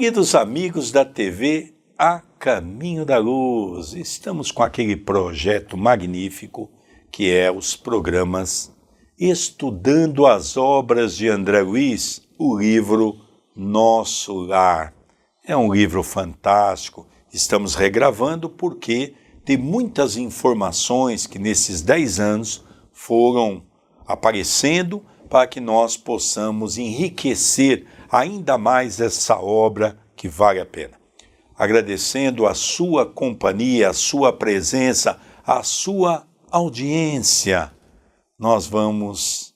Queridos amigos da TV A Caminho da Luz, estamos com aquele projeto magnífico que é os programas Estudando as Obras de André Luiz, o livro Nosso Lar. É um livro fantástico, estamos regravando porque tem muitas informações que nesses 10 anos foram aparecendo para que nós possamos enriquecer ainda mais essa obra que vale a pena. Agradecendo a sua companhia, a sua presença, a sua audiência, nós vamos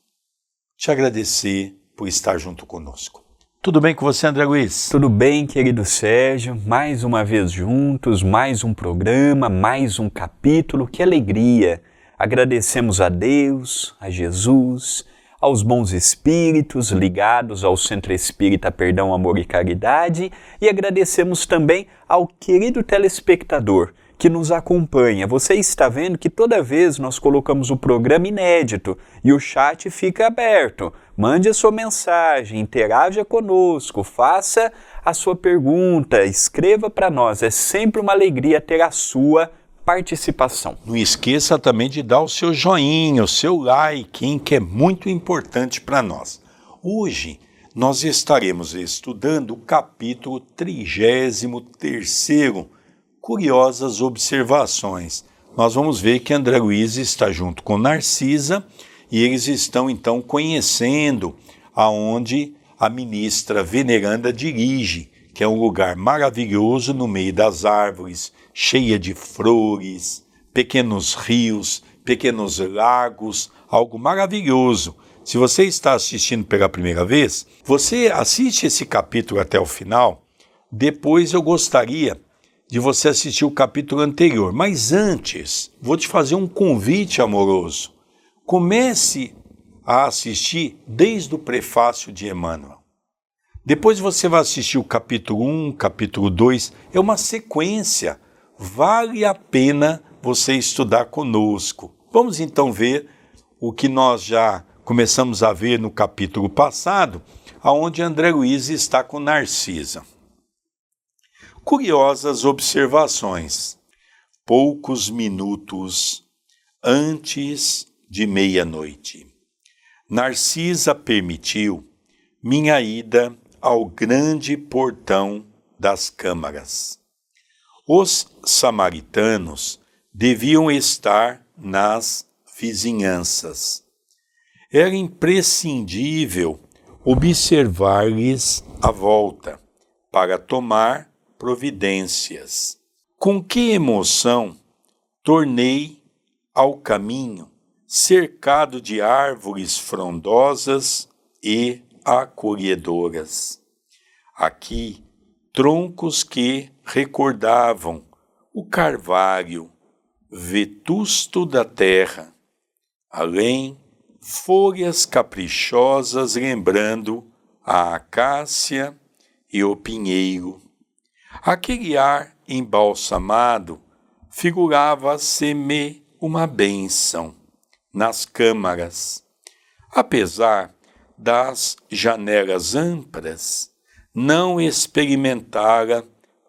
te agradecer por estar junto conosco. Tudo bem com você, André Luiz? Tudo bem, querido Sérgio. Mais uma vez juntos, mais um programa, mais um capítulo. Que alegria! Agradecemos a Deus, a Jesus, aos bons espíritos ligados ao Centro Espírita Perdão, Amor e Caridade e agradecemos também ao querido telespectador que nos acompanha. Você está vendo que toda vez nós colocamos o programa inédito e o chat fica aberto. Mande a sua mensagem, interaja conosco, faça a sua pergunta, escreva para nós. É sempre uma alegria ter a sua participação. Não esqueça também de dar o seu joinha, o seu like, hein, que é muito importante para nós. Hoje nós estaremos estudando o capítulo 33, Curiosas Observações. Nós vamos ver que André Luiz está junto com Narcisa e eles estão então conhecendo aonde a ministra veneranda dirige, que é um lugar maravilhoso no meio das árvores, cheia de flores, pequenos rios, pequenos lagos, algo maravilhoso. Se você está assistindo pela primeira vez, você assiste esse capítulo até o final. Depois eu gostaria de você assistir o capítulo anterior. Mas antes, vou te fazer um convite amoroso. Comece a assistir desde o prefácio de Emmanuel. Depois você vai assistir o capítulo 1, capítulo 2, é uma sequência vale a pena você estudar conosco. Vamos então ver o que nós já começamos a ver no capítulo passado, aonde André Luiz está com Narcisa. Curiosas observações. Poucos minutos antes de meia-noite. Narcisa permitiu minha ida ao grande portão das câmaras. Os samaritanos deviam estar nas vizinhanças. Era imprescindível observar-lhes a volta para tomar providências. Com que emoção tornei ao caminho, cercado de árvores frondosas e acolhedoras. Aqui, troncos que recordavam o carvalho vetusto da terra, além folhas caprichosas lembrando a acácia e o pinheiro. Aquele ar embalsamado figurava-se-me uma bênção nas câmaras. Apesar das janelas amplas, não experimentara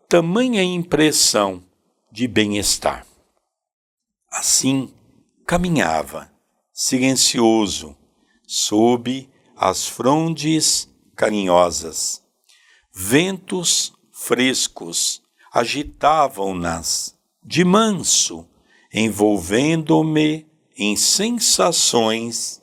tamanha impressão de bem-estar. Assim caminhava, silencioso, sob as frondes carinhosas. Ventos frescos agitavam-nas de manso, envolvendo-me em sensações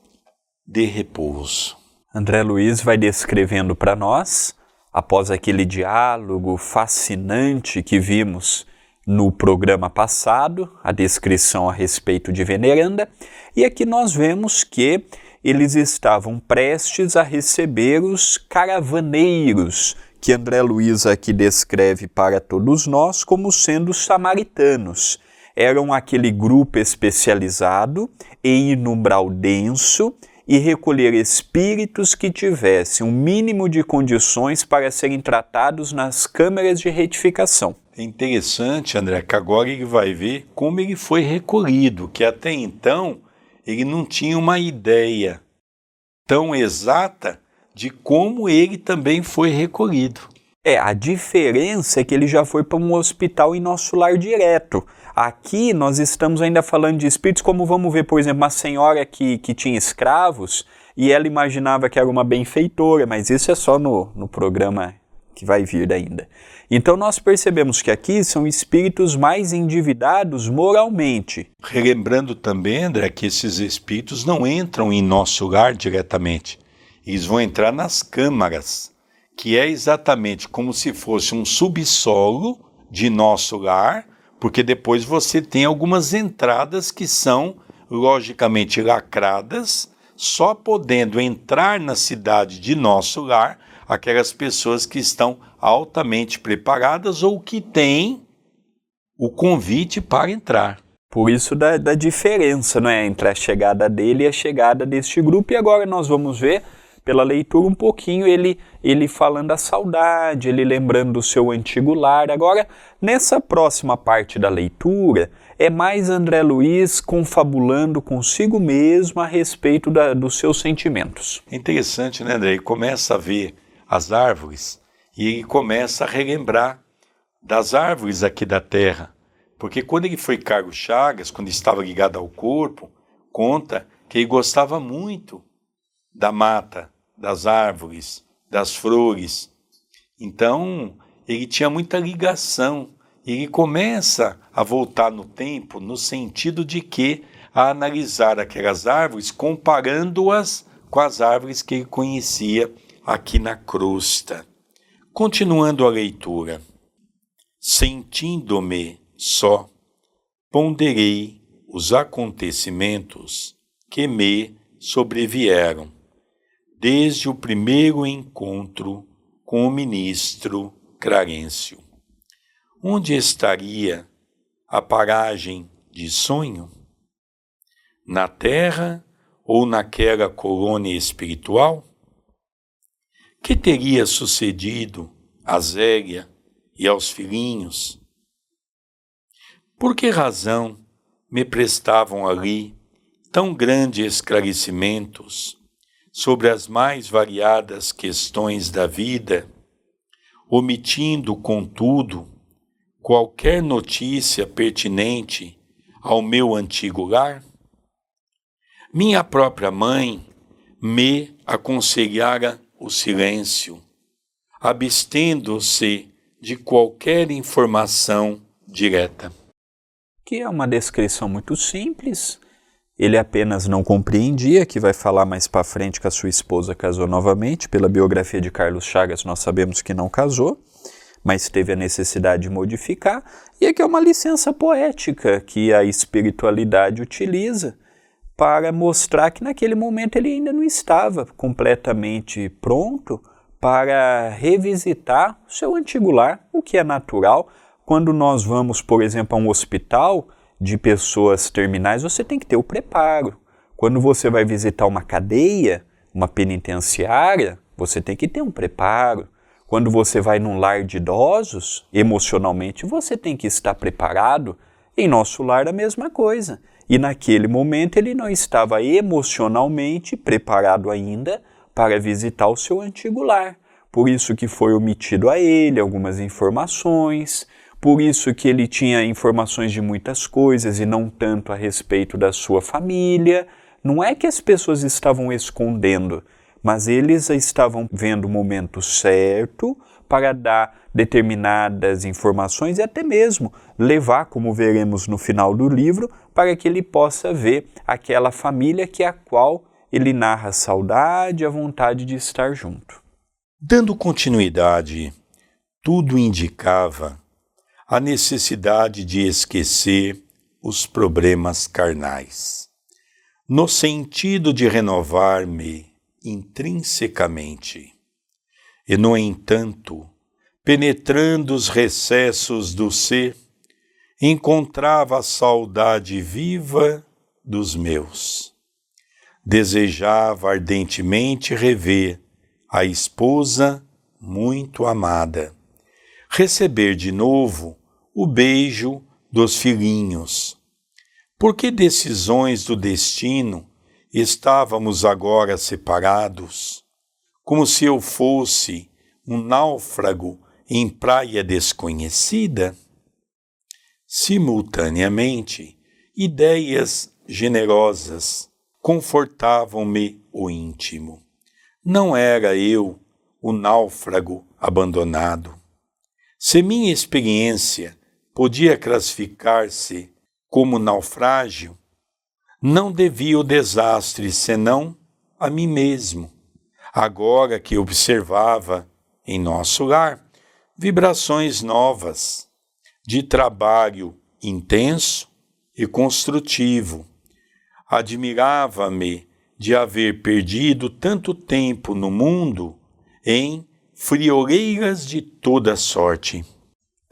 de repouso. André Luiz vai descrevendo para nós após aquele diálogo fascinante que vimos no programa passado, a descrição a respeito de Veneranda, e aqui nós vemos que eles estavam prestes a receber os caravaneiros, que André Luiz aqui descreve para todos nós como sendo samaritanos. Eram aquele grupo especializado em inumbral denso e recolher espíritos que tivessem um mínimo de condições para serem tratados nas câmeras de retificação. É interessante, André, que agora ele vai ver como ele foi recolhido, que até então ele não tinha uma ideia tão exata de como ele também foi recolhido. É, a diferença é que ele já foi para um hospital em nosso lar direto. Aqui nós estamos ainda falando de espíritos, como vamos ver, por exemplo, uma senhora que, que tinha escravos e ela imaginava que era uma benfeitora, mas isso é só no, no programa que vai vir ainda. Então nós percebemos que aqui são espíritos mais endividados moralmente. Relembrando também, André, que esses espíritos não entram em nosso lar diretamente. Eles vão entrar nas câmaras, que é exatamente como se fosse um subsolo de nosso lar, porque depois você tem algumas entradas que são logicamente lacradas, só podendo entrar na cidade de nosso lar aquelas pessoas que estão altamente preparadas ou que têm o convite para entrar. Por isso da, da diferença né, entre a chegada dele e a chegada deste grupo. E agora nós vamos ver pela leitura um pouquinho ele, ele falando da saudade, ele lembrando do seu antigo lar. Agora, nessa próxima parte da leitura, é mais André Luiz confabulando consigo mesmo a respeito da, dos seus sentimentos. É interessante, né, André? Ele começa a ver as árvores e ele começa a relembrar das árvores aqui da terra. Porque quando ele foi Carlos Chagas, quando estava ligado ao corpo, conta que ele gostava muito da mata, das árvores, das flores. Então, ele tinha muita ligação. Ele começa a voltar no tempo no sentido de que a analisar aquelas árvores, comparando-as com as árvores que ele conhecia aqui na crosta. Continuando a leitura. Sentindo-me só, ponderei os acontecimentos que me sobrevieram desde o primeiro encontro com o ministro Clarencio. Onde estaria a paragem de sonho? Na terra ou naquela colônia espiritual? Que teria sucedido a Zélia e aos filhinhos? Por que razão me prestavam ali tão grandes esclarecimentos sobre as mais variadas questões da vida, omitindo, contudo, qualquer notícia pertinente ao meu antigo lar? Minha própria mãe me aconselhara o silêncio, abstendo-se de qualquer informação direta. Que é uma descrição muito simples, ele apenas não compreendia, que vai falar mais para frente que a sua esposa casou novamente. Pela biografia de Carlos Chagas, nós sabemos que não casou, mas teve a necessidade de modificar. E aqui é uma licença poética que a espiritualidade utiliza para mostrar que naquele momento ele ainda não estava completamente pronto para revisitar o seu antigo lar, o que é natural. Quando nós vamos, por exemplo, a um hospital, de pessoas terminais, você tem que ter o preparo. Quando você vai visitar uma cadeia, uma penitenciária, você tem que ter um preparo. Quando você vai num lar de idosos, emocionalmente você tem que estar preparado. Em nosso lar, a mesma coisa. E naquele momento ele não estava emocionalmente preparado ainda para visitar o seu antigo lar. Por isso que foi omitido a ele algumas informações, por isso que ele tinha informações de muitas coisas e não tanto a respeito da sua família. Não é que as pessoas estavam escondendo, mas eles estavam vendo o momento certo para dar determinadas informações e até mesmo levar, como veremos no final do livro, para que ele possa ver aquela família que é a qual ele narra a saudade e a vontade de estar junto. Dando continuidade, tudo indicava a necessidade de esquecer os problemas carnais, no sentido de renovar-me intrinsecamente. E, no entanto, penetrando os recessos do ser, encontrava a saudade viva dos meus. Desejava ardentemente rever a esposa muito amada, receber de novo o beijo dos filhinhos. Por que decisões do destino estávamos agora separados, como se eu fosse um náufrago em praia desconhecida? Simultaneamente, ideias generosas confortavam-me o íntimo. Não era eu o náufrago abandonado. Se minha experiência podia classificar-se como naufrágio, não devia o desastre senão a mim mesmo. Agora que observava em nosso lar vibrações novas de trabalho intenso e construtivo, admirava-me de haver perdido tanto tempo no mundo em frioleiras de toda sorte.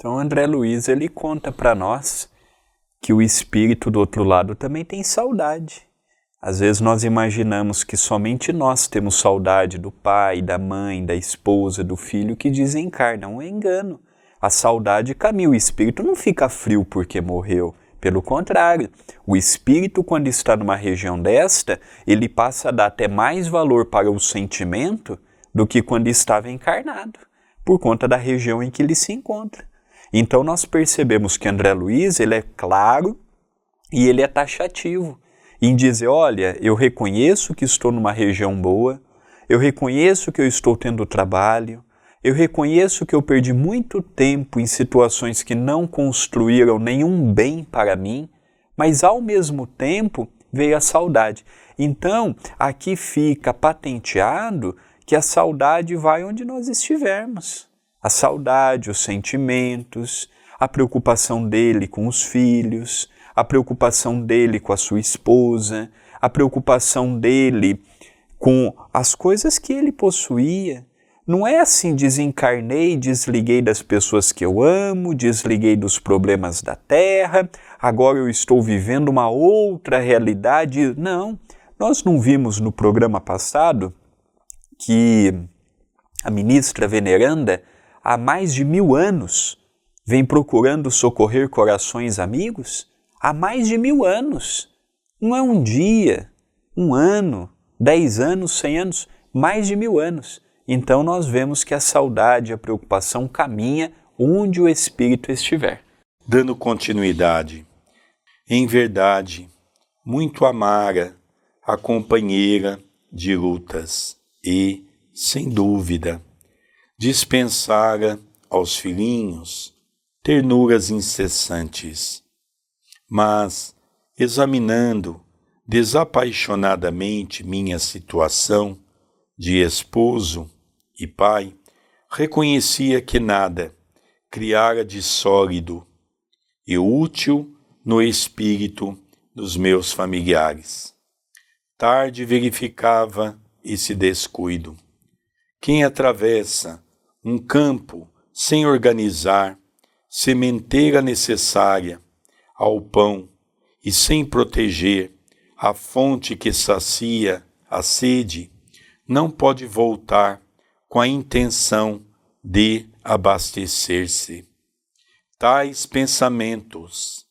Então André Luiz ele conta para nós que o espírito do outro lado também tem saudade. Às vezes nós imaginamos que somente nós temos saudade do pai, da mãe, da esposa, do filho que desencarna. Um engano. A saudade caminha, o espírito não fica frio porque morreu. Pelo contrário, o espírito, quando está numa região desta, ele passa a dar até mais valor para o sentimento do que quando estava encarnado, por conta da região em que ele se encontra. Então nós percebemos que André Luiz ele é claro e ele é taxativo em dizer, olha, eu reconheço que estou numa região boa, eu reconheço que eu estou tendo trabalho, eu reconheço que eu perdi muito tempo em situações que não construíram nenhum bem para mim, mas ao mesmo tempo veio a saudade. Então, aqui fica patenteado que a saudade vai onde nós estivermos. A saudade, os sentimentos, a preocupação dele com os filhos, a preocupação dele com a sua esposa, a preocupação dele com as coisas que ele possuía. Não é assim, desencarnei, desliguei das pessoas que eu amo, desliguei dos problemas da terra, agora eu estou vivendo uma outra realidade. Não, nós não vimos no programa passado que a ministra veneranda há mais de mil anos vem procurando socorrer corações amigos? Há mais de mil anos. Não é um dia, um ano, dez anos, cem anos, mais de mil anos. Então nós vemos que a saudade, a preocupação caminha onde o espírito estiver. Dando continuidade, em verdade, muito amara a companheira de lutas e, sem dúvida, dispensara aos filhinhos ternuras incessantes. Mas, examinando desapaixonadamente minha situação de esposo e pai, reconhecia que nada criara de sólido e útil no espírito dos meus familiares. Tarde verificava esse descuido. Quem atravessa um campo sem organizar sementeira necessária ao pão e sem proteger a fonte que sacia a sede, não pode voltar com a intenção de abastecer-se. Tais pensamentos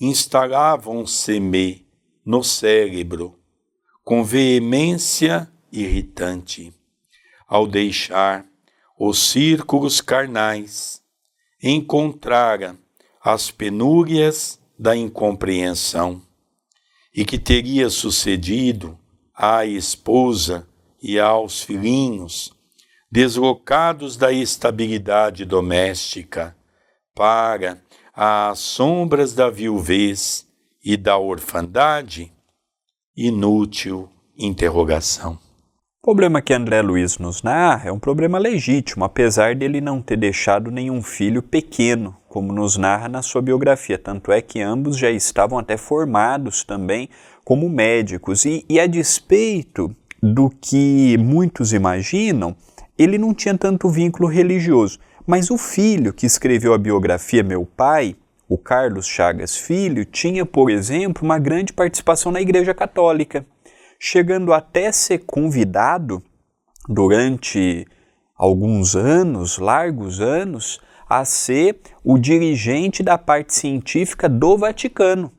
instalavam-se-me no cérebro com veemência irritante, ao deixar os círculos carnais, encontrara as penúrias da incompreensão e que teria sucedido à esposa e aos filhinhos, deslocados da estabilidade doméstica para as sombras da viuvez e da orfandade, inútil interrogação. O problema que André Luiz nos narra é um problema legítimo, apesar dele não ter deixado nenhum filho pequeno, como nos narra na sua biografia. Tanto é que ambos já estavam até formados também como médicos. E, e a despeito do que muitos imaginam, ele não tinha tanto vínculo religioso. Mas o filho que escreveu a biografia Meu Pai, o Carlos Chagas Filho, tinha, por exemplo, uma grande participação na Igreja Católica chegando até ser convidado durante alguns anos, largos anos, a ser o dirigente da parte científica do Vaticano.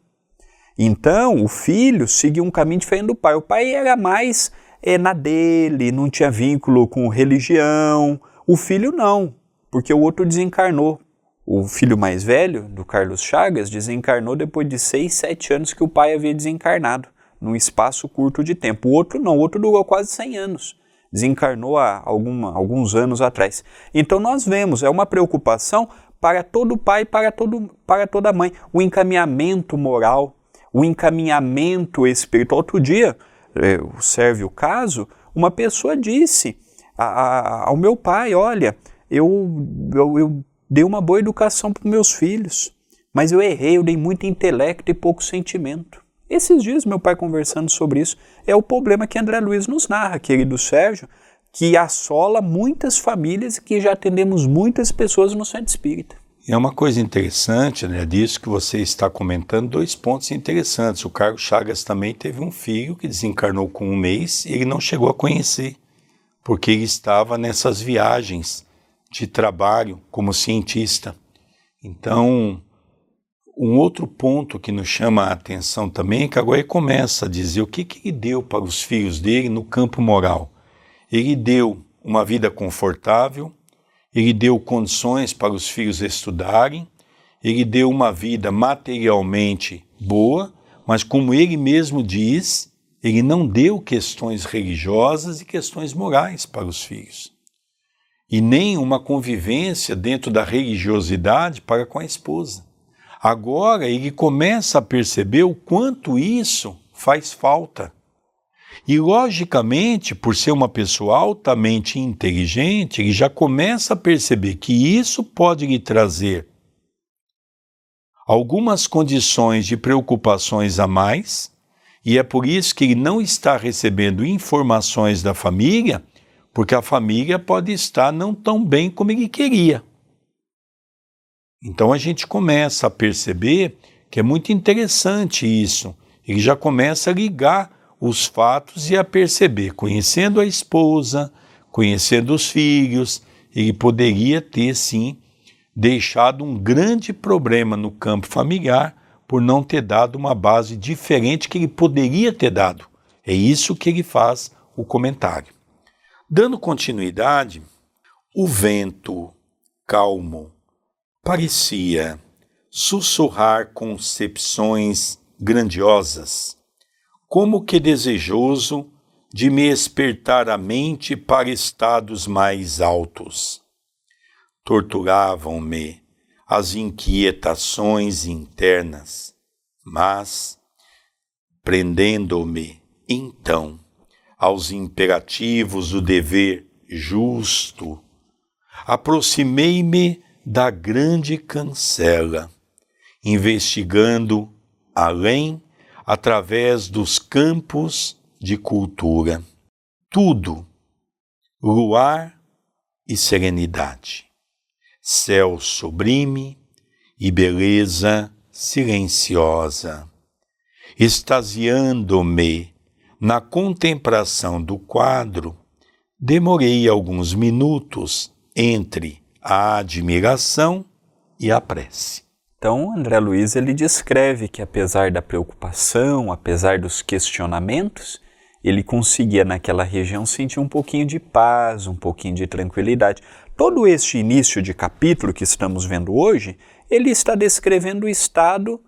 Então, o filho seguiu um caminho diferente do pai. O pai era mais é, na dele, não tinha vínculo com religião. O filho não. porque o outro desencarnou. O filho mais velho, do Carlos Chagas, desencarnou depois de seis, sete anos que o pai havia desencarnado, num espaço curto de tempo. O outro não, o outro durou quase 100 anos. Desencarnou há alguma, alguns anos atrás. Então nós vemos, é uma preocupação para todo pai, para, para toda mãe. O encaminhamento moral, o encaminhamento espiritual. Outro dia, é, serve o caso, uma pessoa disse a, a, ao meu pai: Olha, eu, eu, eu dei uma boa educação para meus filhos, mas eu errei, eu dei muito intelecto e pouco sentimento. Esses dias, meu pai conversando sobre isso, é o problema que André Luiz nos narra, querido Sérgio, que assola muitas famílias e que já atendemos muitas pessoas no centro espírita. É uma coisa interessante, né, disso que você está comentando, dois pontos interessantes. O Carlos Chagas também teve um filho que desencarnou com um mês e ele não chegou a conhecer, porque ele estava nessas viagens de trabalho como cientista. Então, um outro ponto que nos chama a atenção também é que agora ele começa a dizer o que, que ele deu para os filhos dele no campo moral. Ele deu uma vida confortável, ele deu condições para os filhos estudarem, ele deu uma vida materialmente boa, mas como ele mesmo diz, ele não deu questões religiosas e questões morais para os filhos. E nem uma convivência dentro da religiosidade para com a esposa. Agora ele começa a perceber o quanto isso faz falta. E, logicamente, por ser uma pessoa altamente inteligente, ele já começa a perceber que isso pode lhe trazer algumas condições de preocupações a mais, e é por isso que ele não está recebendo informações da família, porque a família pode estar não tão bem como ele queria. Então a gente começa a perceber que é muito interessante isso. Ele já começa a ligar os fatos e a perceber, conhecendo a esposa, conhecendo os filhos, ele poderia ter sim deixado um grande problema no campo familiar por não ter dado uma base diferente que ele poderia ter dado. É isso que ele faz o comentário. Dando continuidade, o vento calmo parecia sussurrar concepções grandiosas como que desejoso de me espertar a mente para estados mais altos. Torturavam-me as inquietações internas, mas, prendendo-me, então, aos imperativos do dever justo, aproximei-me da grande cancela, investigando além através dos campos de cultura. Tudo, luar e serenidade, céu sublime e beleza silenciosa, extasiando-me na contemplação do quadro, demorei alguns minutos entre a admiração e a prece. Então, André Luiz ele descreve que apesar da preocupação, apesar dos questionamentos, ele conseguia naquela região sentir um pouquinho de paz, um pouquinho de tranquilidade. Todo este início de capítulo que estamos vendo hoje, ele está descrevendo o estado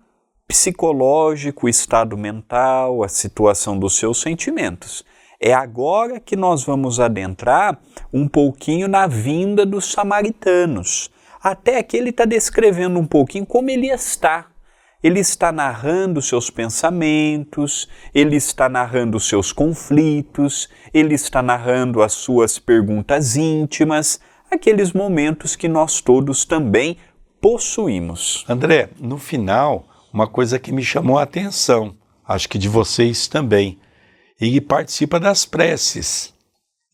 psicológico, o estado mental, a situação dos seus sentimentos. É agora que nós vamos adentrar um pouquinho na vinda dos samaritanos até aqui ele está descrevendo um pouquinho como ele está. Ele está narrando seus pensamentos, ele está narrando seus conflitos, ele está narrando as suas perguntas íntimas, aqueles momentos que nós todos também possuímos. André, no final, uma coisa que me chamou a atenção, acho que de vocês também, ele participa das preces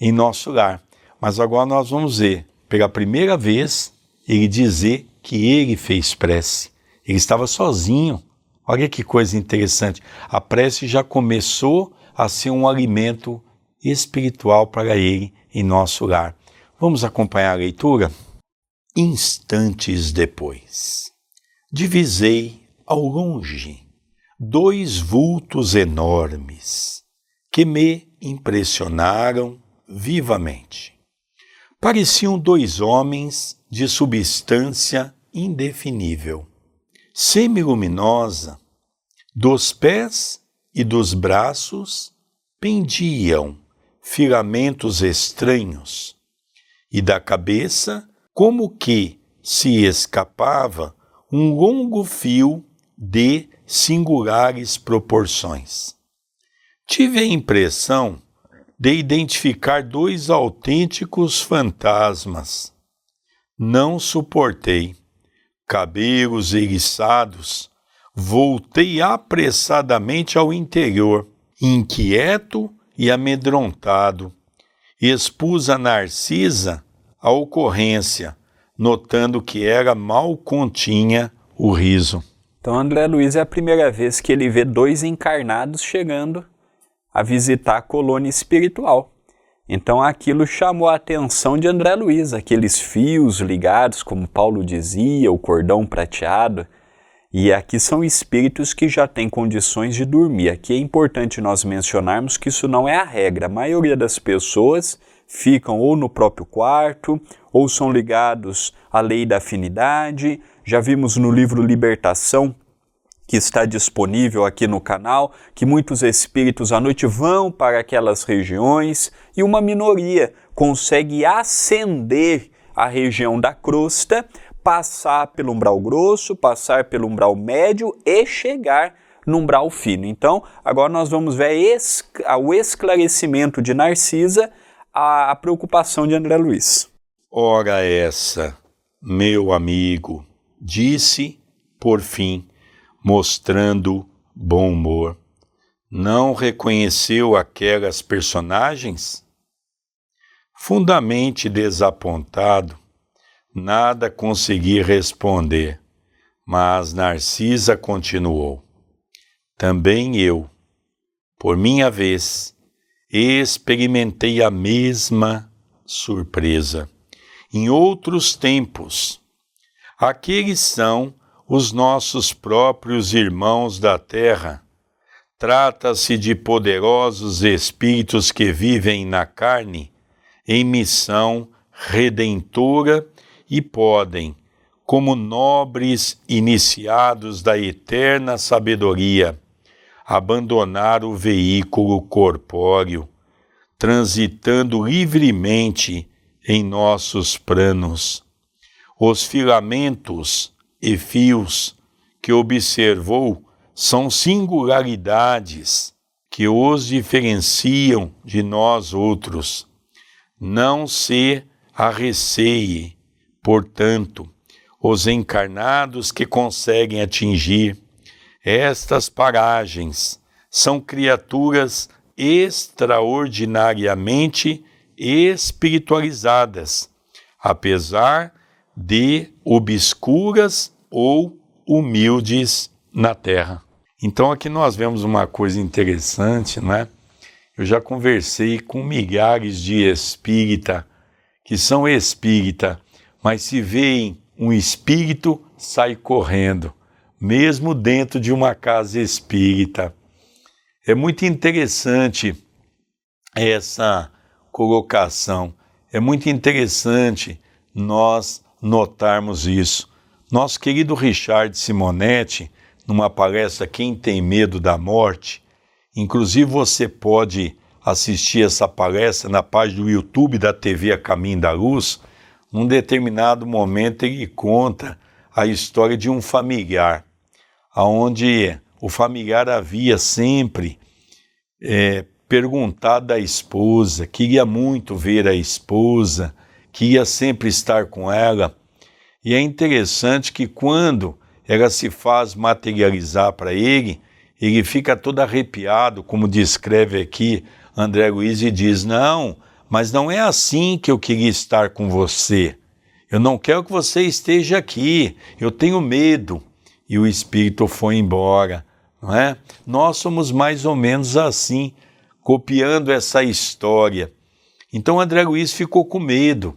em nosso lar. Mas agora nós vamos ver, pela primeira vez, ele dizer que ele fez prece. Ele estava sozinho. Olha que coisa interessante. A prece já começou a ser um alimento espiritual para ele em nosso lar. Vamos acompanhar a leitura? Instantes depois, divisei ao longe dois vultos enormes que me impressionaram vivamente Pareciam dois homens de substância indefinível, semiluminosa, dos pés e dos braços pendiam filamentos estranhos, e da cabeça, como que se escapava um longo fio de singulares proporções. Tive a impressão de identificar dois autênticos fantasmas. Não suportei. Cabelos eriçados, voltei apressadamente ao interior, inquieto e amedrontado. Expus a Narcisa a ocorrência, notando que era mal continha o riso. Então, André Luiz é a primeira vez que ele vê dois encarnados chegando a visitar a colônia espiritual. Então aquilo chamou a atenção de André Luiz, aqueles fios ligados, como Paulo dizia, o cordão prateado. E aqui são espíritos que já têm condições de dormir. Aqui é importante nós mencionarmos que isso não é a regra. A maioria das pessoas ficam ou no próprio quarto, ou são ligados à lei da afinidade, já vimos no livro Libertação, que está disponível aqui no canal, que muitos espíritos à noite vão para aquelas regiões e uma minoria consegue ascender a região da crosta, passar pelo umbral grosso, passar pelo umbral médio e chegar no umbral fino. Então, agora nós vamos ver o esclarecimento de Narcisa, a preocupação de André Luiz. Ora essa, meu amigo, disse, por fim, mostrando bom humor. Não reconheceu aquelas personagens? Fundamente desapontado, nada consegui responder, mas Narcisa continuou. Também eu, por minha vez, experimentei a mesma surpresa. Em outros tempos, Aqueles são os nossos próprios irmãos da terra. Trata-se de poderosos espíritos que vivem na carne em missão redentora e podem, como nobres iniciados da eterna sabedoria, abandonar o veículo corpóreo, transitando livremente em nossos planos os filamentos e fios que observou são singularidades que os diferenciam de nós outros. Não se arreceie, portanto, os encarnados que conseguem atingir estas paragens são criaturas extraordinariamente espiritualizadas, apesar de obscuras ou humildes na terra. Então aqui nós vemos uma coisa interessante, né? Eu já conversei com milhares de espírita que são espírita, mas se veem um espírito, sai correndo, mesmo dentro de uma casa espírita. É muito interessante essa colocação. É muito interessante nós notarmos isso. Nosso querido Richard Simonetti, numa palestra Quem Tem Medo da Morte, inclusive você pode assistir essa palestra na página do YouTube da TV A Caminho da Luz, num determinado momento ele conta a história de um familiar, aonde o familiar havia sempre é, perguntado à esposa, queria muito ver a esposa, que ia sempre estar com ela. E é interessante que quando ela se faz materializar para ele, ele fica todo arrepiado, como descreve aqui André Luiz, e diz: Não, mas não é assim que eu queria estar com você. Eu não quero que você esteja aqui, eu tenho medo. E o espírito foi embora, não é? Nós somos mais ou menos assim, copiando essa história. Então André Luiz ficou com medo.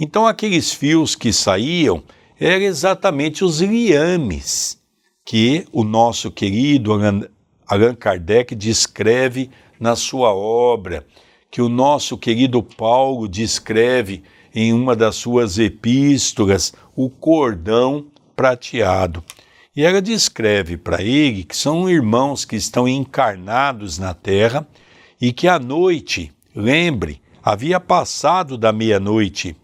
Então, aqueles fios que saíam eram exatamente os liames que o nosso querido Allan Kardec descreve na sua obra, que o nosso querido Paulo descreve em uma das suas epístolas o cordão prateado. E ela descreve para ele que são irmãos que estão encarnados na terra e que à noite, lembre, havia passado da meia-noite,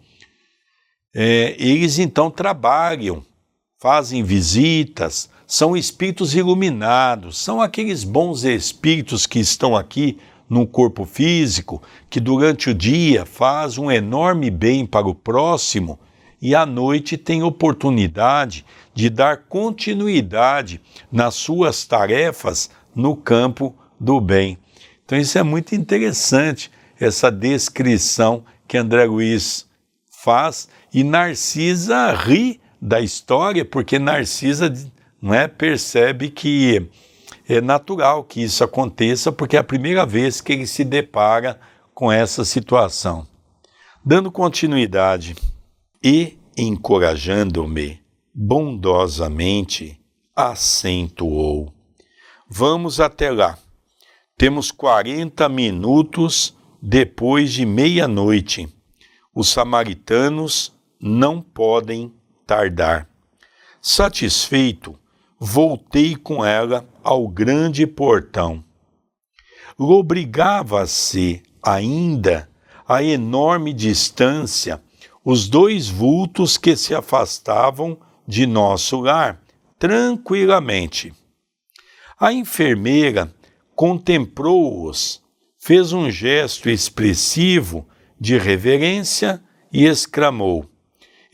é, eles então trabalham, fazem visitas, são espíritos iluminados, são aqueles bons espíritos que estão aqui no corpo físico, que durante o dia faz um enorme bem para o próximo e à noite tem oportunidade de dar continuidade nas suas tarefas no campo do bem. Então isso é muito interessante, essa descrição que André Luiz faz e Narcisa ri da história, porque Narcisa não é, percebe que é natural que isso aconteça, porque é a primeira vez que ele se depara com essa situação. Dando continuidade e encorajando-me bondosamente, acentuou: Vamos até lá. Temos 40 minutos depois de meia-noite. Os samaritanos não podem tardar. Satisfeito, voltei com ela ao grande portão. Lobrigava-se ainda a enorme distância os dois vultos que se afastavam de nosso lar tranquilamente. A enfermeira contemplou-os, fez um gesto expressivo de reverência e exclamou: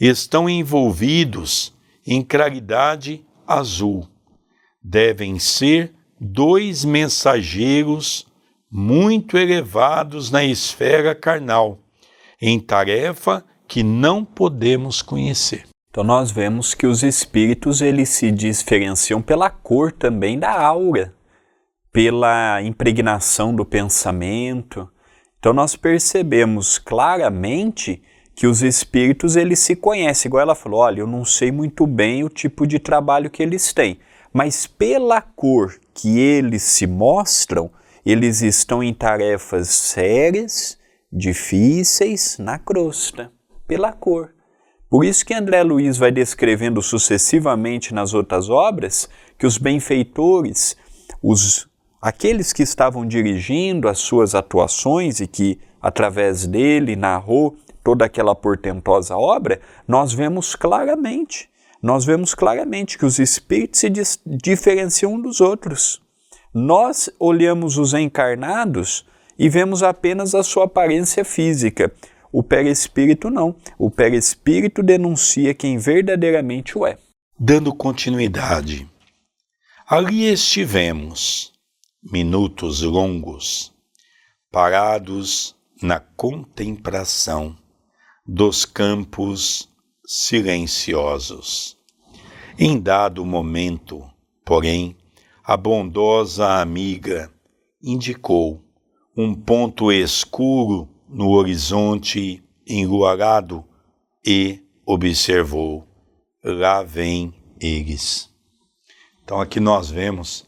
Estão envolvidos em claridade azul devem ser dois mensageiros muito elevados na esfera carnal, em tarefa que não podemos conhecer. Então nós vemos que os espíritos eles se diferenciam pela cor também da aura, pela impregnação do pensamento. Então nós percebemos claramente que os espíritos eles se conhecem. Igual ela falou, olha, eu não sei muito bem o tipo de trabalho que eles têm, mas pela cor que eles se mostram, eles estão em tarefas sérias, difíceis na crosta, pela cor. Por isso que André Luiz vai descrevendo sucessivamente nas outras obras que os benfeitores, os aqueles que estavam dirigindo as suas atuações e que através dele narrou toda aquela portentosa obra, nós vemos claramente nós vemos claramente que os espíritos se diferenciam dos outros. Nós olhamos os encarnados e vemos apenas a sua aparência física. O perispírito não. O perispírito denuncia quem verdadeiramente o é. Dando continuidade, ali estivemos, minutos longos, parados na contemplação dos campos silenciosos. Em dado momento, porém, a bondosa amiga indicou um ponto escuro no horizonte enluarado e observou: lá vem eles. Então aqui nós vemos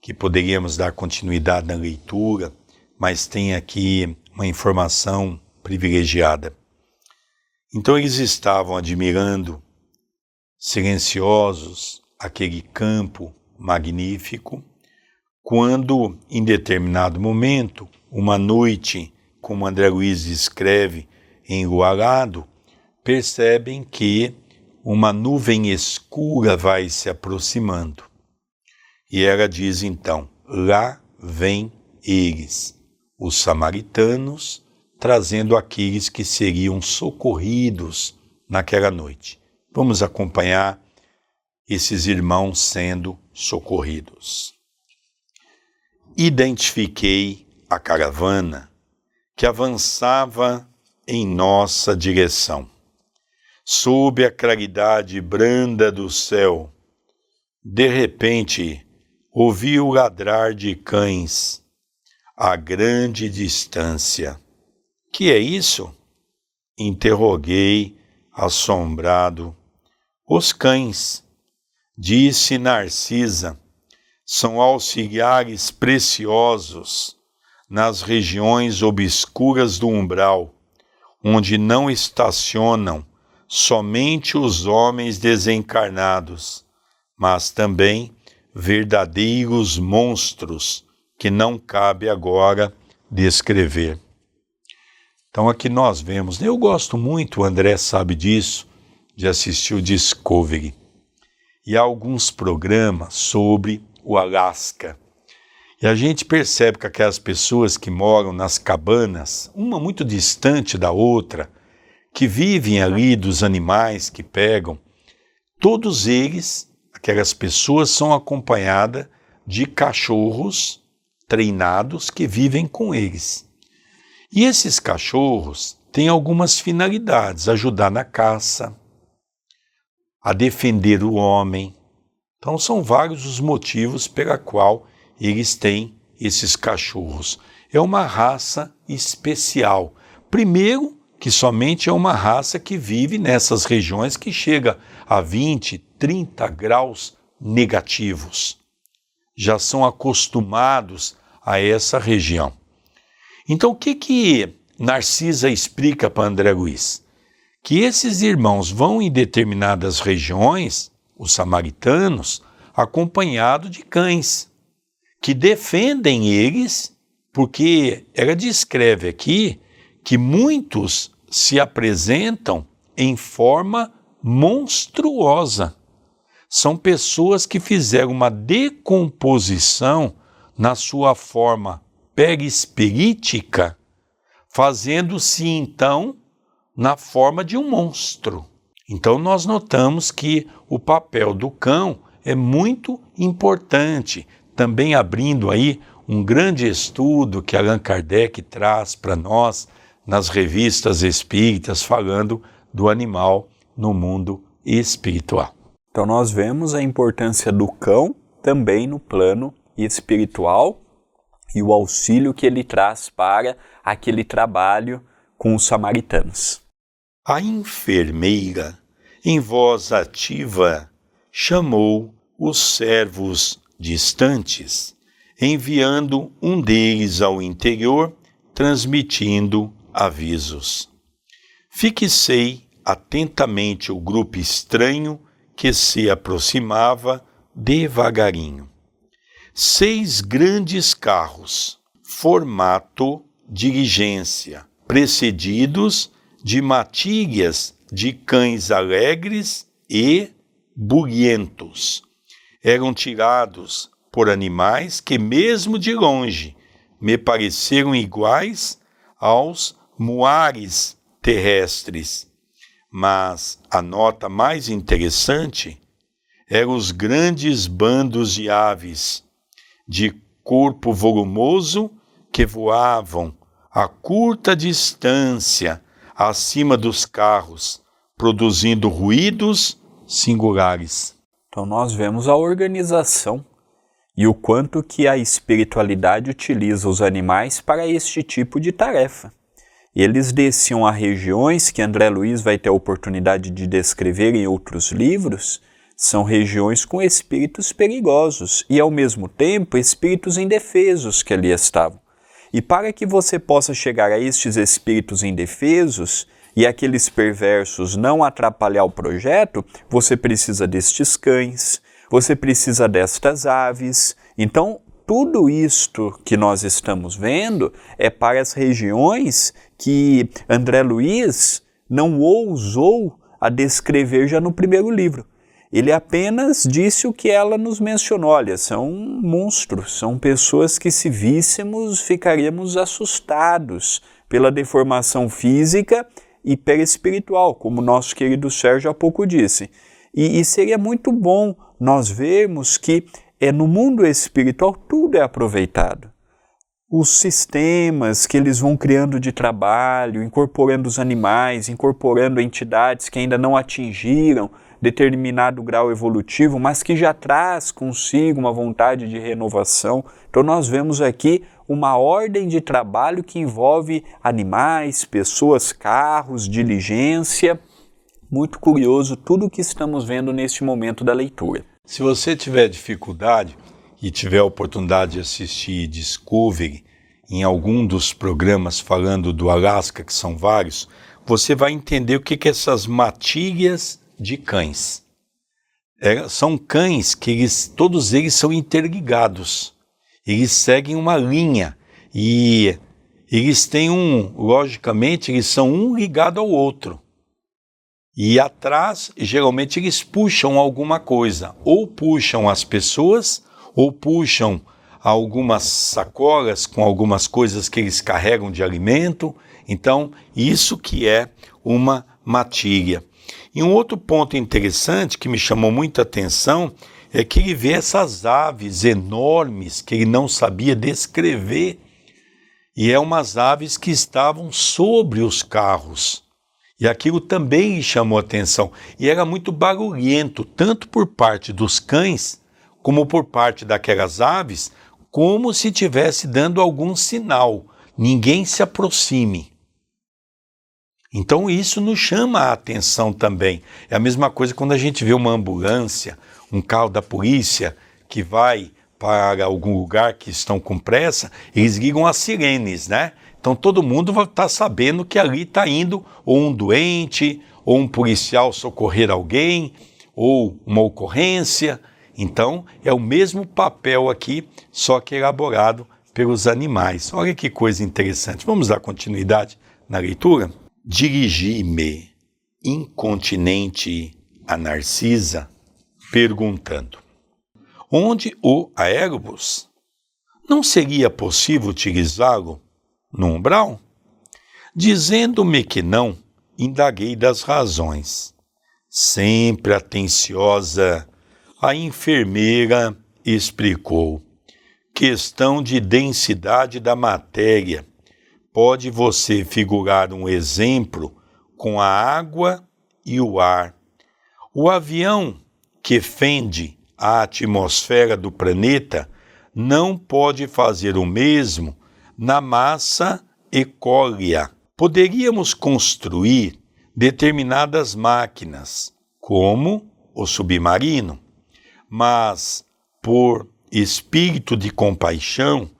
que poderíamos dar continuidade na leitura, mas tem aqui uma informação privilegiada. Então eles estavam admirando, silenciosos, aquele campo magnífico, quando, em determinado momento, uma noite, como André Luiz escreve, enluarado, percebem que uma nuvem escura vai se aproximando. E ela diz então: lá vem eles, os samaritanos, trazendo aqueles que seriam socorridos naquela noite. Vamos acompanhar esses irmãos sendo socorridos. Identifiquei a caravana que avançava em nossa direção. Sob a claridade branda do céu, de repente ouvi o ladrar de cães a grande distância que é isso? Interroguei, assombrado. Os cães, disse Narcisa, são auxiliares preciosos nas regiões obscuras do umbral, onde não estacionam somente os homens desencarnados, mas também verdadeiros monstros que não cabe agora descrever. Então aqui nós vemos, eu gosto muito, o André sabe disso, de assistir o Discovery. E há alguns programas sobre o Alasca. E a gente percebe que aquelas pessoas que moram nas cabanas, uma muito distante da outra, que vivem ali dos animais que pegam, todos eles, aquelas pessoas, são acompanhadas de cachorros treinados que vivem com eles. E esses cachorros têm algumas finalidades: ajudar na caça, a defender o homem. Então são vários os motivos pela qual eles têm esses cachorros. É uma raça especial. Primeiro, que somente é uma raça que vive nessas regiões que chega a 20, 30 graus negativos. Já são acostumados a essa região. Então, o que que Narcisa explica para André Luiz? Que esses irmãos vão em determinadas regiões, os samaritanos, acompanhados de cães, que defendem eles, porque ela descreve aqui que muitos se apresentam em forma monstruosa. São pessoas que fizeram uma decomposição na sua forma perispirítica, fazendo-se então na forma de um monstro. Então nós notamos que o papel do cão é muito importante, também abrindo aí um grande estudo que Allan Kardec traz para nós nas revistas espíritas falando do animal no mundo espiritual. Então nós vemos a importância do cão também no plano espiritual e o auxílio que ele traz para aquele trabalho com os samaritanos. A enfermeira, em voz ativa, chamou os servos distantes, enviando um deles ao interior, transmitindo avisos. Fixei atentamente o grupo estranho que se aproximava devagarinho seis grandes carros, formato diligência, precedidos de matilhas de cães alegres e bulhentos. Eram tirados por animais que, mesmo de longe, me pareceram iguais aos muares terrestres. Mas a nota mais interessante eram os grandes bandos de aves de corpo volumoso que voavam a curta distância acima dos carros, produzindo ruídos singulares. Então nós vemos a organização e o quanto que a espiritualidade utiliza os animais para este tipo de tarefa. Eles desciam a regiões que André Luiz vai ter a oportunidade de descrever em outros livros, são regiões com espíritos perigosos e, ao mesmo tempo, espíritos indefesos que ali estavam. E para que você possa chegar a estes espíritos indefesos e aqueles perversos não atrapalhar o projeto, você precisa destes cães, você precisa destas aves. Então, tudo isto que nós estamos vendo é para as regiões que André Luiz não ousou a descrever já no primeiro livro. Ele apenas disse o que ela nos mencionou: olha, são monstros, são pessoas que, se víssemos, ficaríamos assustados pela deformação física e perispiritual, como nosso querido Sérgio há pouco disse. E, e seria muito bom nós vermos que é no mundo espiritual tudo é aproveitado. Os sistemas que eles vão criando de trabalho, incorporando os animais, incorporando entidades que ainda não atingiram determinado grau evolutivo, mas que já traz consigo uma vontade de renovação. Então, nós vemos aqui uma ordem de trabalho que envolve animais, pessoas, carros, diligência. Muito curioso tudo o que estamos vendo neste momento da leitura. Se você tiver dificuldade e tiver a oportunidade de assistir Discovery em algum dos programas falando do Alasca, que são vários, você vai entender o que, que essas matilhas de cães. É, são cães que eles, todos eles são interligados. Eles seguem uma linha e eles têm um, logicamente, eles são um ligado ao outro. E atrás, geralmente, eles puxam alguma coisa. Ou puxam as pessoas, ou puxam algumas sacolas com algumas coisas que eles carregam de alimento. Então, isso que é uma matilha. E um outro ponto interessante que me chamou muita atenção é que ele vê essas aves enormes que ele não sabia descrever. E é umas aves que estavam sobre os carros. E aquilo também lhe chamou atenção. E era muito barulhento, tanto por parte dos cães, como por parte daquelas aves, como se estivesse dando algum sinal. Ninguém se aproxime. Então isso nos chama a atenção também. É a mesma coisa quando a gente vê uma ambulância, um carro da polícia que vai para algum lugar que estão com pressa, eles ligam as sirenes, né? Então todo mundo vai estar tá sabendo que ali está indo ou um doente, ou um policial socorrer alguém, ou uma ocorrência. Então é o mesmo papel aqui, só que elaborado pelos animais. Olha que coisa interessante. Vamos dar continuidade na leitura? Dirigi-me incontinente a Narcisa, perguntando: Onde o aérobus? Não seria possível utilizá-lo no umbral? Dizendo-me que não, indaguei das razões. Sempre atenciosa, a enfermeira explicou: questão de densidade da matéria Pode você figurar um exemplo com a água e o ar. O avião que fende a atmosfera do planeta não pode fazer o mesmo na massa ecólia. Poderíamos construir determinadas máquinas, como o submarino, mas por espírito de compaixão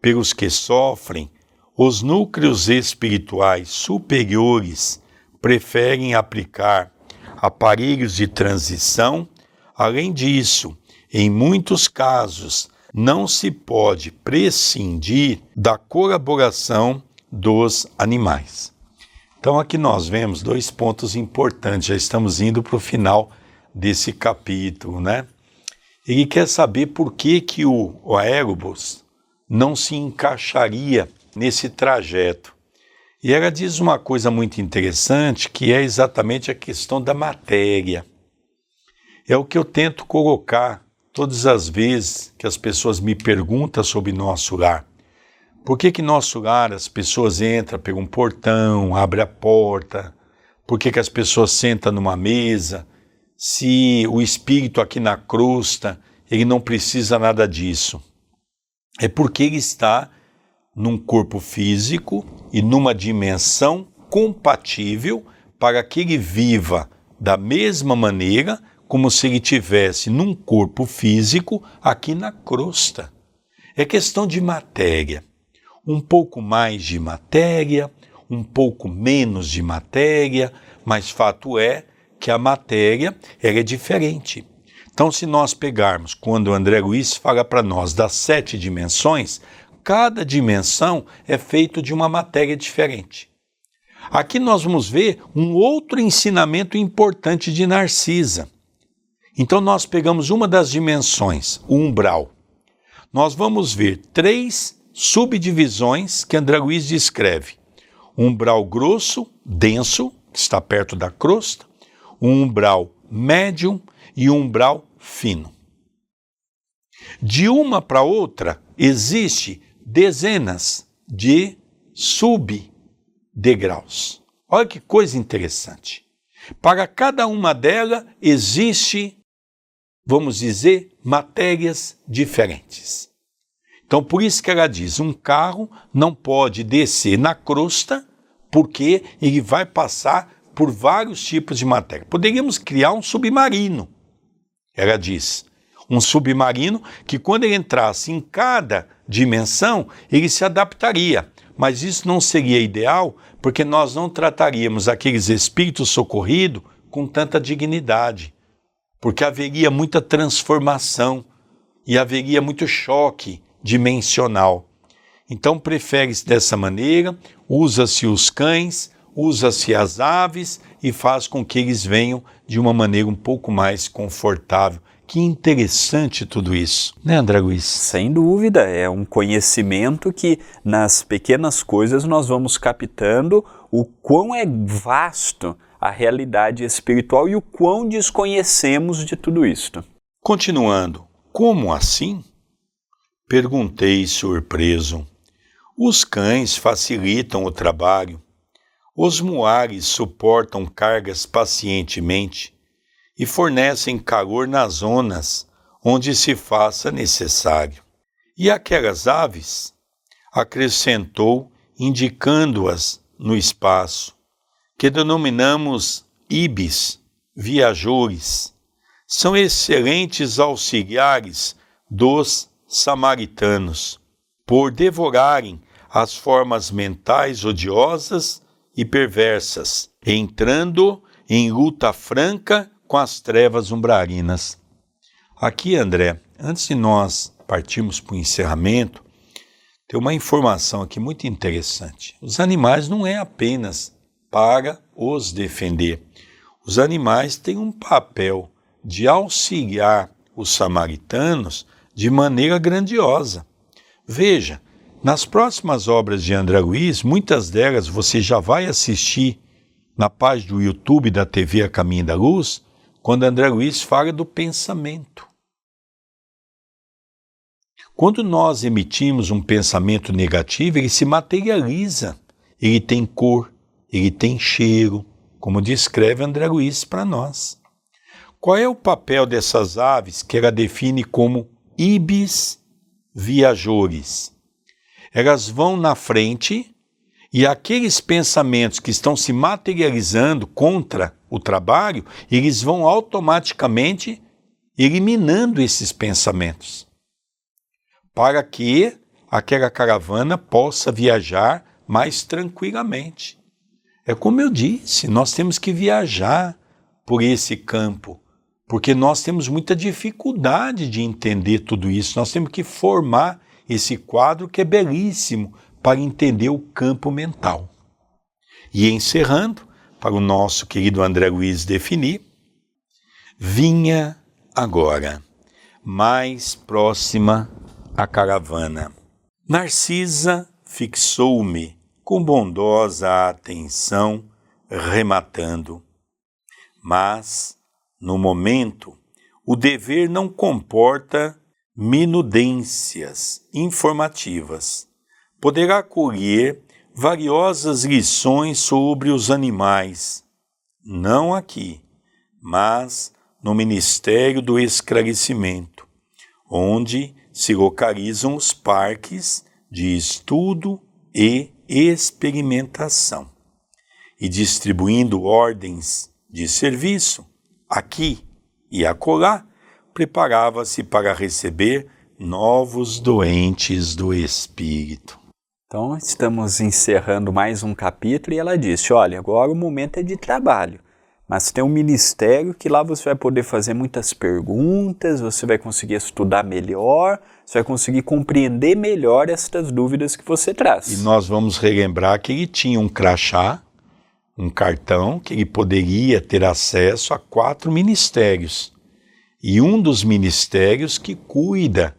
pelos que sofrem os núcleos espirituais superiores preferem aplicar aparelhos de transição. Além disso, em muitos casos, não se pode prescindir da colaboração dos animais. Então, aqui nós vemos dois pontos importantes, já estamos indo para o final desse capítulo, né? Ele quer saber por que, que o, o aerobus não se encaixaria nesse trajeto. E ela diz uma coisa muito interessante, que é exatamente a questão da matéria. É o que eu tento colocar todas as vezes que as pessoas me perguntam sobre nosso lar. Por que que nosso lar as pessoas entram pelo um portão, abre a porta? Por que que as pessoas sentam numa mesa? Se o espírito aqui na crosta, ele não precisa nada disso. É porque ele está num corpo físico e numa dimensão compatível para que ele viva da mesma maneira como se ele tivesse num corpo físico aqui na crosta. É questão de matéria. Um pouco mais de matéria, um pouco menos de matéria, mas fato é que a matéria é diferente. Então, se nós pegarmos quando o André Luiz fala para nós das sete dimensões, cada dimensão é feito de uma matéria diferente. Aqui nós vamos ver um outro ensinamento importante de Narcisa. Então nós pegamos uma das dimensões, o umbral. Nós vamos ver três subdivisões que André Luiz descreve. Um umbral grosso, denso, que está perto da crosta, um umbral médium e um umbral fino. De uma para outra existe dezenas de subdegraus. Olha que coisa interessante. Para cada uma delas existe, vamos dizer, matérias diferentes. Então, por isso que ela diz: um carro não pode descer na crosta, porque ele vai passar por vários tipos de matéria. Poderíamos criar um submarino. Ela diz: um submarino que, quando ele entrasse em cada dimensão, ele se adaptaria. Mas isso não seria ideal, porque nós não trataríamos aqueles espíritos socorridos com tanta dignidade, porque haveria muita transformação e haveria muito choque dimensional. Então, prefere-se dessa maneira, usa-se os cães, usa-se as aves e faz com que eles venham de uma maneira um pouco mais confortável. Que interessante tudo isso, né, André Luiz? Sem dúvida, é um conhecimento que nas pequenas coisas nós vamos captando o quão é vasto a realidade espiritual e o quão desconhecemos de tudo isto. Continuando, como assim? Perguntei surpreso. Os cães facilitam o trabalho, os muares suportam cargas pacientemente e fornecem calor nas zonas onde se faça necessário. E aquelas aves? Acrescentou, indicando-as no espaço, que denominamos ibis, viajores, são excelentes auxiliares dos samaritanos, por devorarem as formas mentais odiosas e perversas, entrando em luta franca com as trevas umbrarinas. Aqui, André, antes de nós partirmos para o encerramento, tem uma informação aqui muito interessante. Os animais não é apenas para os defender. Os animais têm um papel de auxiliar os samaritanos de maneira grandiosa. Veja, nas próximas obras de André Luiz, muitas delas você já vai assistir na página do YouTube da TV A Caminho da Luz, quando André Luiz fala do pensamento. Quando nós emitimos um pensamento negativo, ele se materializa. Ele tem cor, ele tem cheiro, como descreve André Luiz para nós. Qual é o papel dessas aves que ela define como ibis viajores? Elas vão na frente e aqueles pensamentos que estão se materializando contra o trabalho, eles vão automaticamente eliminando esses pensamentos, para que aquela caravana possa viajar mais tranquilamente. É como eu disse, nós temos que viajar por esse campo, porque nós temos muita dificuldade de entender tudo isso. Nós temos que formar esse quadro que é belíssimo para entender o campo mental. E encerrando, para o nosso querido André Luiz definir, vinha agora, mais próxima à caravana. Narcisa fixou-me com bondosa atenção, rematando. Mas, no momento, o dever não comporta minudências informativas. Poderá colher variosas lições sobre os animais, não aqui, mas no Ministério do Esclarecimento, onde se localizam os parques de estudo e experimentação, e distribuindo ordens de serviço aqui e acolá preparava-se para receber novos doentes do espírito. Então, estamos encerrando mais um capítulo e ela disse: Olha, agora o momento é de trabalho, mas tem um ministério que lá você vai poder fazer muitas perguntas, você vai conseguir estudar melhor, você vai conseguir compreender melhor estas dúvidas que você traz. E nós vamos relembrar que ele tinha um crachá, um cartão, que ele poderia ter acesso a quatro ministérios e um dos ministérios que cuida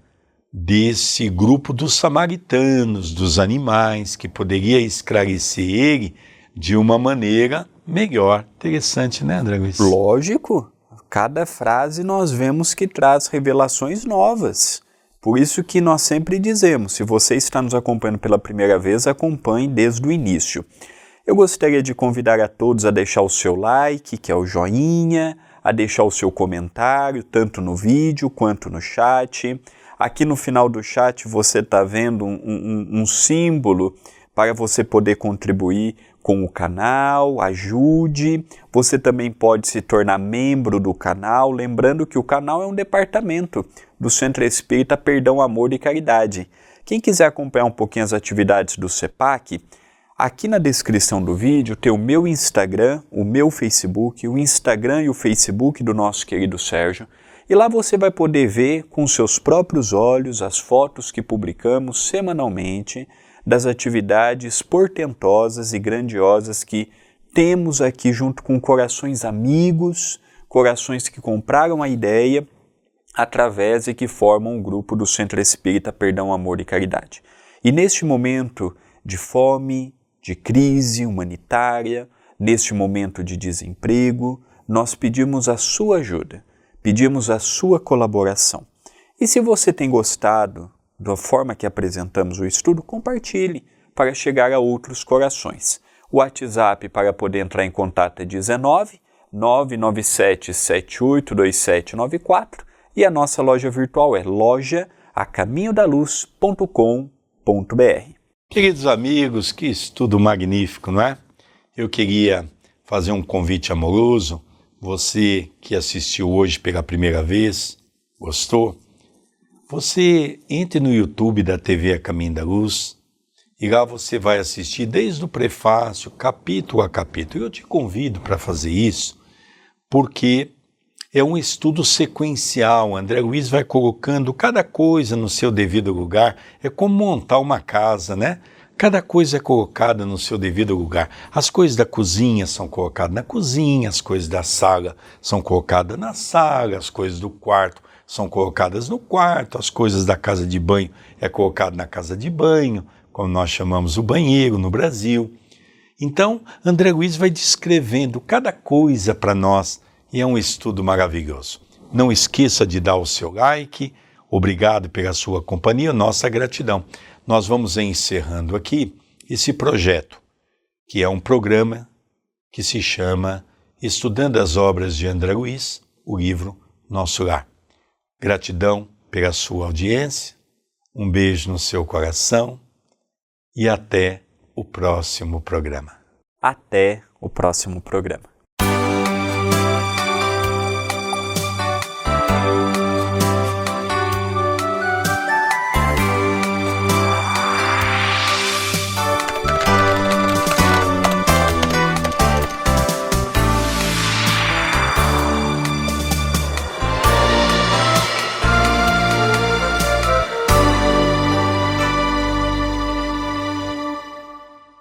desse grupo dos samaritanos, dos animais, que poderia esclarecer ele de uma maneira melhor. Interessante, né, André Luiz? Lógico. Cada frase nós vemos que traz revelações novas. Por isso que nós sempre dizemos, se você está nos acompanhando pela primeira vez, acompanhe desde o início. Eu gostaria de convidar a todos a deixar o seu like, que é o joinha, a deixar o seu comentário, tanto no vídeo quanto no chat. Aqui no final do chat você está vendo um, um, um símbolo para você poder contribuir com o canal, ajude. Você também pode se tornar membro do canal, lembrando que o canal é um departamento do Centro Espírita Perdão, Amor e Caridade. Quem quiser acompanhar um pouquinho as atividades do CEPAC, aqui na descrição do vídeo tem o meu Instagram, o meu Facebook, o Instagram e o Facebook do nosso querido Sérgio. E lá você vai poder ver com seus próprios olhos as fotos que publicamos semanalmente das atividades portentosas e grandiosas que temos aqui junto com corações amigos, corações que compraram a ideia através e que formam o um grupo do Centro Espírita Perdão, Amor e Caridade. E neste momento de fome, de crise humanitária, neste momento de desemprego, nós pedimos a sua ajuda, pedimos a sua colaboração. E se você tem gostado da forma que apresentamos o estudo, compartilhe para chegar a outros corações. O WhatsApp para poder entrar em contato é 19 997 782794 e a nossa loja virtual é loja a Queridos amigos, que estudo magnífico, não é? Eu queria fazer um convite amoroso. Você que assistiu hoje pela primeira vez, gostou? Você entre no YouTube da TV A Caminho da Luz e lá você vai assistir desde o prefácio, capítulo a capítulo. Eu te convido para fazer isso porque é um estudo sequencial. André Luiz vai colocando cada coisa no seu devido lugar. É como montar uma casa, né? Cada coisa é colocada no seu devido lugar. As coisas da cozinha são colocadas na cozinha, as coisas da sala são colocadas na sala, as coisas do quarto são colocadas no quarto, as coisas da casa de banho é colocado na casa de banho, como nós chamamos o banheiro no Brasil. Então, André Luiz vai descrevendo cada coisa para nós e é um estudo maravilhoso. Não esqueça de dar o seu like, obrigado pela sua companhia, nossa gratidão. Nós vamos encerrando aqui esse projeto, que é um programa que se chama Estudando as Obras de André Luiz, o livro Nosso Lar. Gratidão pela sua audiência, um beijo no seu coração e até o próximo programa. Até o próximo programa.